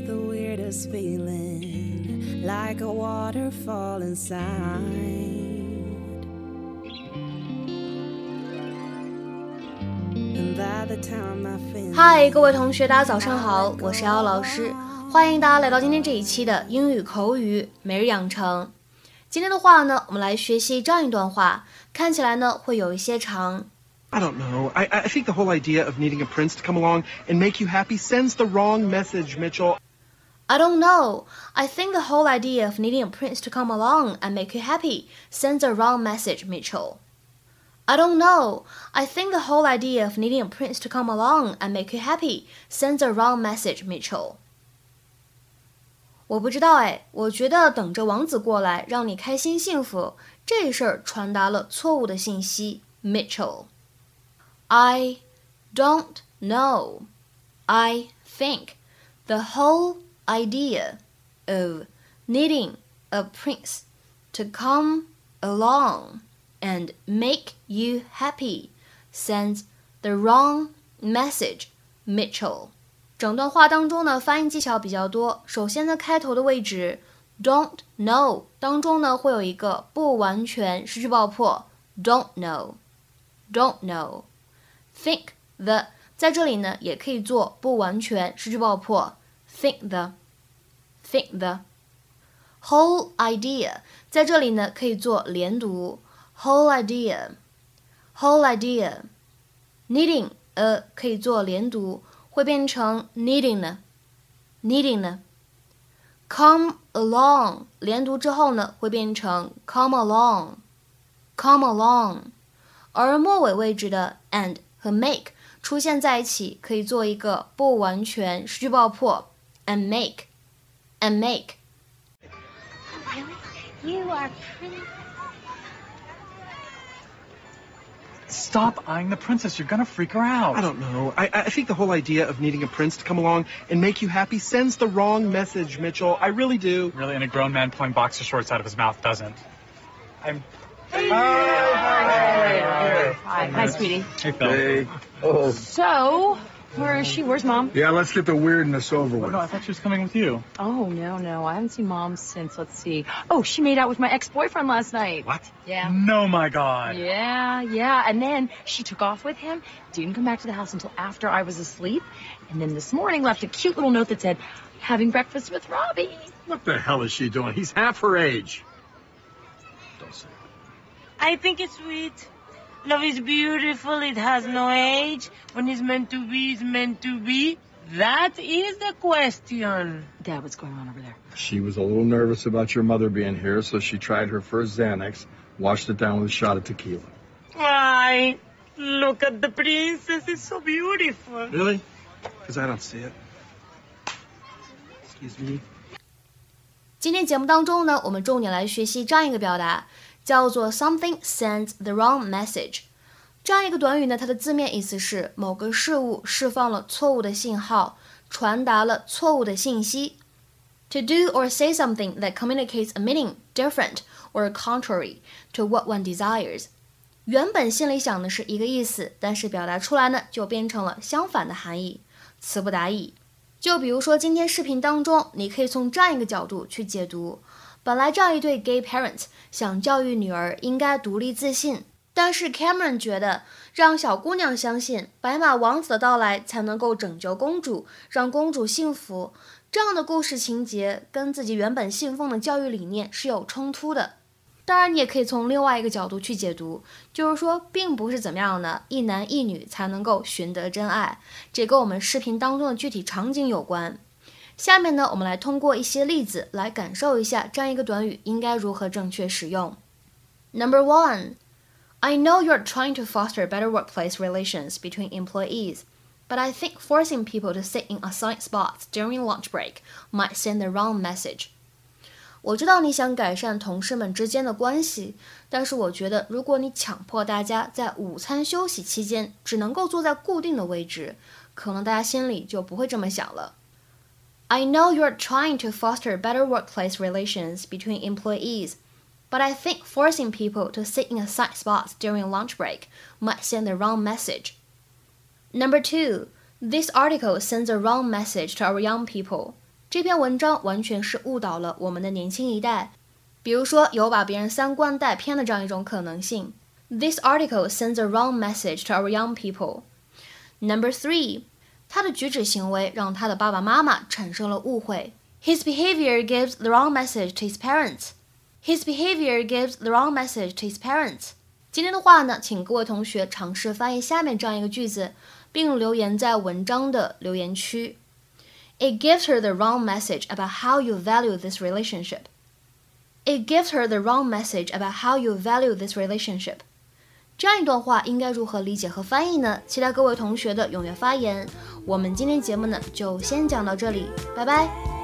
It's the weirdest feeling, like a waterfall inside. And by the time I finish, 嗨，各位同学，大家早上好，我是姚老师，欢迎大家来到今天这一期的英语口语每日养成。今天的话呢，我们来学习这样一段话，看起来呢会有一些长。I don't know. I, I think the whole idea of needing a prince to come along and make you happy sends the wrong message, Mitchell. I don't know. I think the whole idea of needing a prince to come along and make you happy sends a wrong message, Mitchell. I don't know. I think the whole idea of needing a prince to come along and make you happy sends a wrong message, Mitchell. 我不知道哎，我觉得等着王子过来让你开心幸福这事儿传达了错误的信息，Mitchell。I don't know. I think the whole idea of needing a prince to come along and make you happy sends the wrong message, Mitchell. 整段话当中呢，发音技巧比较多。首先呢，开头的位置 don't know 当中呢，会有一个不完全失去爆破，don't know，don't know。think the 在这里呢，也可以做不完全失去爆破 ，think the，think the。whole idea 在这里呢，可以做连读，whole idea，whole idea。needing a 可以做连读，会变成 needing 呢，needing 呢。come along 连读之后呢，会变成 come along，come along。而末尾位置的 and 和 make 出现在一起，可以做一个不完全失去爆破 ，and make, and make。Really? You are pretty. Stop eyeing the princess. You're gonna freak her out. I don't know. I, I think the whole idea of needing a prince to come along and make you happy sends the wrong message, Mitchell. I really do. Really, and a grown man pulling boxer shorts out of his mouth doesn't. I'm. Hi, hi, sweetie. Hey, Phil. Hey. Oh. So, where is she? Where's mom? Yeah, let's get the weirdness over Oh, with. no, I thought she was coming with you. Oh no, no, I haven't seen mom since. Let's see. Oh, she made out with my ex-boyfriend last night. What? Yeah. No, my God. Yeah, yeah. And then she took off with him, didn't come back to the house until after I was asleep, and then this morning left a cute little note that said, having breakfast with Robbie. What the hell is she doing? He's half her age. Don't say. I think it's sweet. Love is beautiful. It has no age. When it's meant to be, it's meant to be. That is the question. Dad, what's going on over there? She was a little nervous about your mother being here, so she tried her first Xanax, washed it down with a shot of tequila. Why? Look at the princess. It's so beautiful. Really? Because I don't see it. Excuse me. 今天节目当中呢，我们重点来学习这样一个表达， 叫做 something sends the wrong message。这样一个短语呢，它的字面意思是某个事物释放了错误的信号，传达了错误的信息。To do or say something that communicates a meaning different or contrary to what one desires。原本心里想的是一个意思，但是表达出来呢，就变成了相反的含义，词不达意。就比如说今天视频当中，你可以从这样一个角度去解读：本来这样一对 gay parents 想教育女儿应该独立自信，但是 Cameron 觉得让小姑娘相信白马王子的到来才能够拯救公主，让公主幸福，这样的故事情节跟自己原本信奉的教育理念是有冲突的。当然，你也可以从另外一个角度去解读，就是说，并不是怎么样的一男一女才能够寻得真爱，这跟我们视频当中的具体场景有关。下面呢，我们来通过一些例子来感受一下这样一个短语应该如何正确使用。Number one, I know you're trying to foster better workplace relations between employees, but I think forcing people to sit in assigned spots during lunch break might send the wrong message. 我知道你想改善同事们之间的关系，但是我觉得如果你强迫大家在午餐休息期间只能够坐在固定的位置，可能大家心里就不会这么想了。 I know you're trying to foster better workplace relations between employees, but I think forcing people to sit in assigned spots during lunch break might send the wrong message. Number two, this article sends a wrong message to our young people. 这篇文章完全是误导了我们的年轻一代，比如说有把别人三观带偏的这样一种可能性。This article sends a wrong message to our young people. Number three， 他的举止行为让他的爸爸妈妈产生了误会。His behavior gives the wrong message to his parents. His behavior gives the wrong message to his parents. 今天的话呢，请各位同学尝试翻译下面这样一个句子，并留言在文章的留言区。It gives her the wrong message about how you value this relationship. It gives her the wrong message about how you value this relationship. 这样一段话应该如何理解和翻译呢？期待各位同学的踊跃发言。 我们今天节目呢就先讲到这里，拜拜。